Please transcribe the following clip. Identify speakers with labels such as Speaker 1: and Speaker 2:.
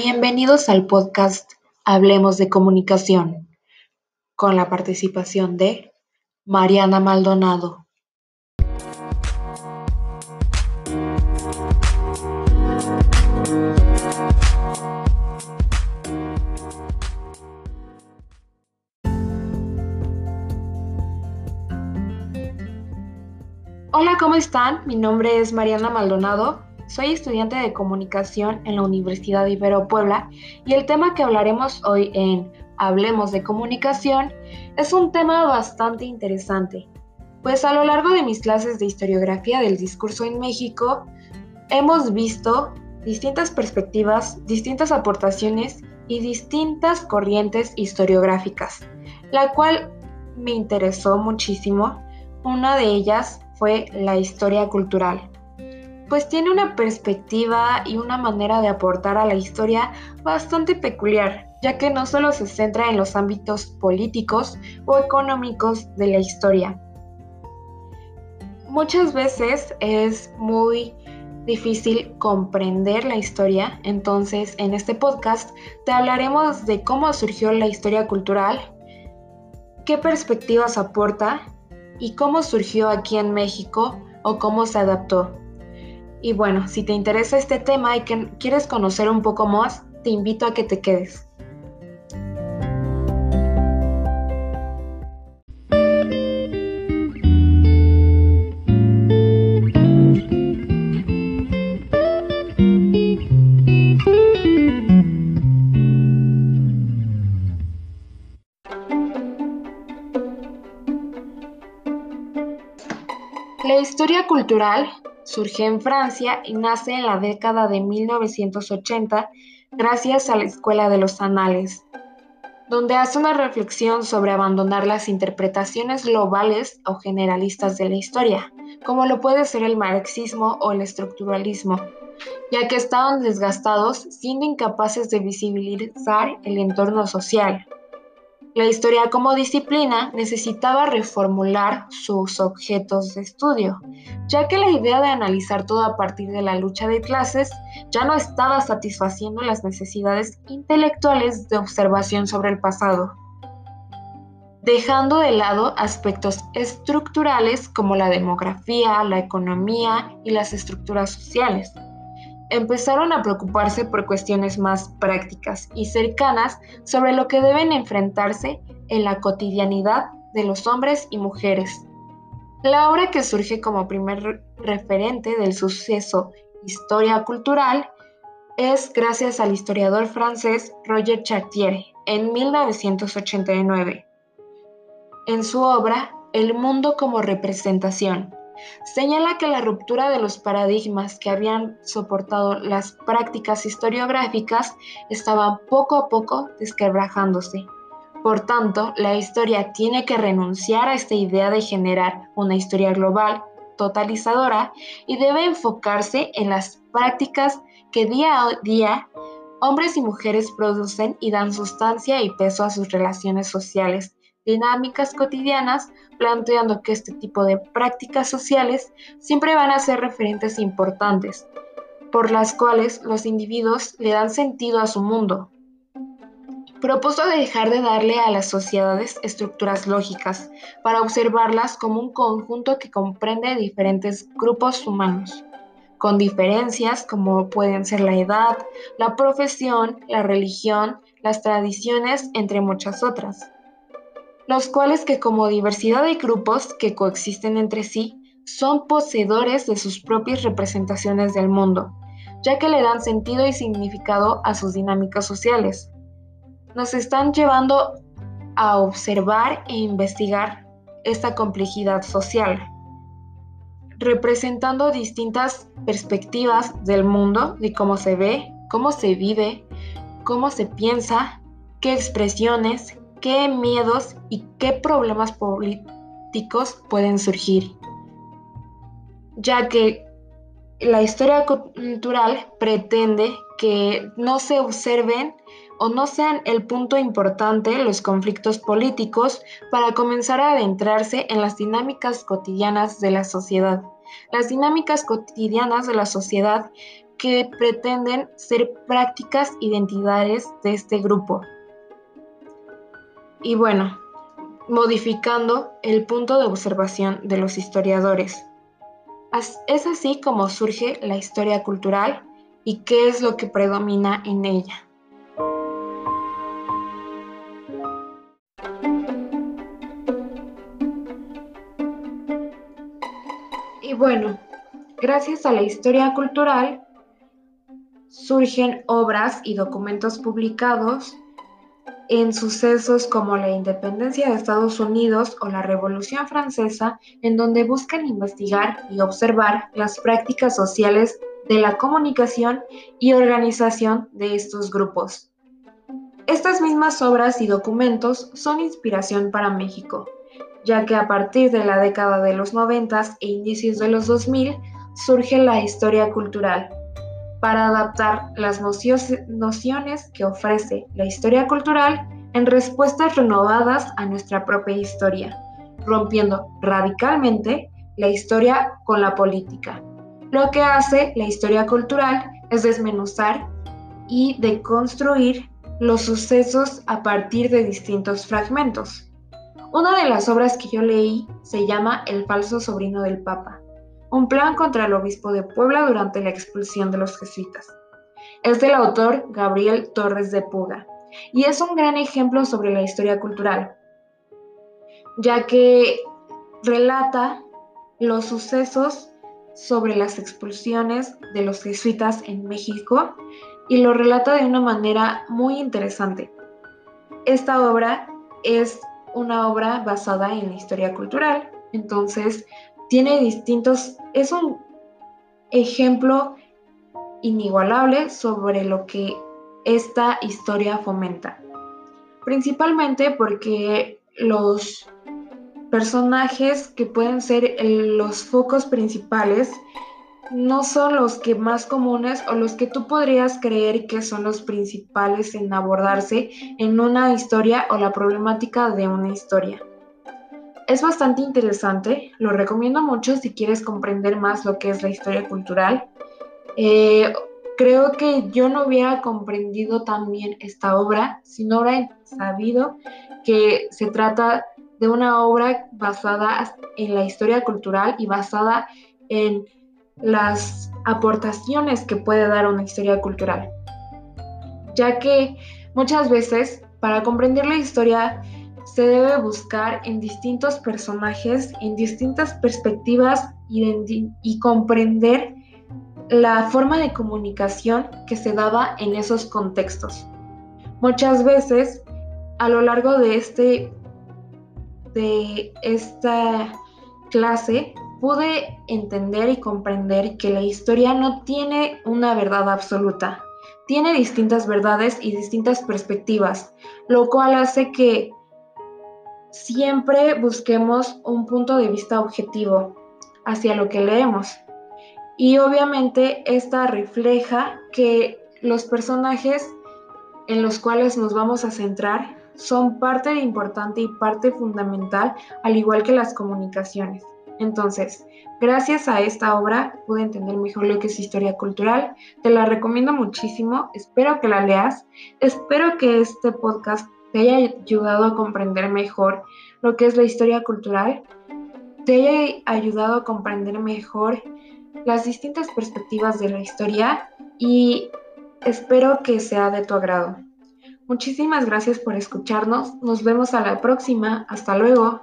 Speaker 1: Bienvenidos al podcast Hablemos de Comunicación, con la participación de Mariana Maldonado. Hola, ¿cómo están? Mi nombre es Mariana Maldonado soy estudiante de comunicación en la Universidad de Ibero Puebla y el tema que hablaremos hoy en Hablemos de comunicación es un tema bastante interesante, pues a lo largo de mis clases de historiografía del discurso en México hemos visto distintas perspectivas, distintas aportaciones y distintas corrientes historiográficas, la cual me interesó muchísimo. Una de ellas fue la historia cultural pues tiene una perspectiva y una manera de aportar a la historia bastante peculiar, ya que no solo se centra en los ámbitos políticos o económicos de la historia. Muchas veces es muy difícil comprender la historia, entonces en este podcast te hablaremos de cómo surgió la historia cultural, qué perspectivas aporta y cómo surgió aquí en México o cómo se adaptó. Y bueno, si te interesa este tema y quieres conocer un poco más, te invito a que te quedes. La historia cultural Surge en Francia y nace en la década de 1980 gracias a la Escuela de los Anales, donde hace una reflexión sobre abandonar las interpretaciones globales o generalistas de la historia, como lo puede ser el marxismo o el estructuralismo, ya que estaban desgastados siendo incapaces de visibilizar el entorno social. La historia como disciplina necesitaba reformular sus objetos de estudio, ya que la idea de analizar todo a partir de la lucha de clases ya no estaba satisfaciendo las necesidades intelectuales de observación sobre el pasado, dejando de lado aspectos estructurales como la demografía, la economía y las estructuras sociales empezaron a preocuparse por cuestiones más prácticas y cercanas sobre lo que deben enfrentarse en la cotidianidad de los hombres y mujeres. La obra que surge como primer referente del suceso historia cultural es gracias al historiador francés Roger Chartier en 1989. En su obra El mundo como representación, Señala que la ruptura de los paradigmas que habían soportado las prácticas historiográficas estaba poco a poco desquebrajándose. Por tanto, la historia tiene que renunciar a esta idea de generar una historia global, totalizadora, y debe enfocarse en las prácticas que día a día hombres y mujeres producen y dan sustancia y peso a sus relaciones sociales, dinámicas cotidianas, planteando que este tipo de prácticas sociales siempre van a ser referentes importantes, por las cuales los individuos le dan sentido a su mundo. Propuso dejar de darle a las sociedades estructuras lógicas para observarlas como un conjunto que comprende diferentes grupos humanos, con diferencias como pueden ser la edad, la profesión, la religión, las tradiciones, entre muchas otras los cuales que como diversidad de grupos que coexisten entre sí, son poseedores de sus propias representaciones del mundo, ya que le dan sentido y significado a sus dinámicas sociales. Nos están llevando a observar e investigar esta complejidad social, representando distintas perspectivas del mundo, de cómo se ve, cómo se vive, cómo se piensa, qué expresiones, qué miedos y qué problemas políticos pueden surgir, ya que la historia cultural pretende que no se observen o no sean el punto importante los conflictos políticos para comenzar a adentrarse en las dinámicas cotidianas de la sociedad. Las dinámicas cotidianas de la sociedad que pretenden ser prácticas identidades de este grupo. Y bueno, modificando el punto de observación de los historiadores. Es así como surge la historia cultural y qué es lo que predomina en ella. Y bueno, gracias a la historia cultural surgen obras y documentos publicados en sucesos como la independencia de Estados Unidos o la Revolución Francesa, en donde buscan investigar y observar las prácticas sociales de la comunicación y organización de estos grupos. Estas mismas obras y documentos son inspiración para México, ya que a partir de la década de los 90 e inicios de los 2000 surge la historia cultural, para adaptar las nociones que ofrece la historia cultural en respuestas renovadas a nuestra propia historia, rompiendo radicalmente la historia con la política. Lo que hace la historia cultural es desmenuzar y deconstruir los sucesos a partir de distintos fragmentos. Una de las obras que yo leí se llama El falso sobrino del Papa, un plan contra el obispo de Puebla durante la expulsión de los jesuitas. Es del autor Gabriel Torres de Puga y es un gran ejemplo sobre la historia cultural, ya que relata los sucesos sobre las expulsiones de los jesuitas en México y lo relata de una manera muy interesante. Esta obra es una obra basada en la historia cultural, entonces tiene distintos, es un ejemplo inigualable sobre lo que esta historia fomenta. Principalmente porque los personajes que pueden ser los focos principales no son los que más comunes o los que tú podrías creer que son los principales en abordarse en una historia o la problemática de una historia. Es bastante interesante, lo recomiendo mucho si quieres comprender más lo que es la historia cultural. Eh, creo que yo no hubiera comprendido también esta obra si no hubiera sabido que se trata de una obra basada en la historia cultural y basada en las aportaciones que puede dar una historia cultural. Ya que muchas veces para comprender la historia se debe buscar en distintos personajes, en distintas perspectivas y, comprender la forma de comunicación que se daba en esos contextos. Muchas veces a lo largo de, este, de esta clase pude entender y comprender que la historia no tiene una verdad absoluta, tiene distintas verdades y distintas perspectivas, lo cual hace que siempre busquemos un punto de vista objetivo hacia lo que leemos. Y obviamente esta refleja que los personajes en los cuales nos vamos a centrar son parte importante y parte fundamental, al igual que las comunicaciones. Entonces, gracias a esta obra pude entender mejor lo que es historia cultural. Te la recomiendo muchísimo, espero que la leas, espero que este podcast te haya ayudado a comprender mejor lo que es la historia cultural, te haya ayudado a comprender mejor las distintas perspectivas de la historia y espero que sea de tu agrado. Muchísimas gracias por escucharnos, nos vemos a la próxima, hasta luego.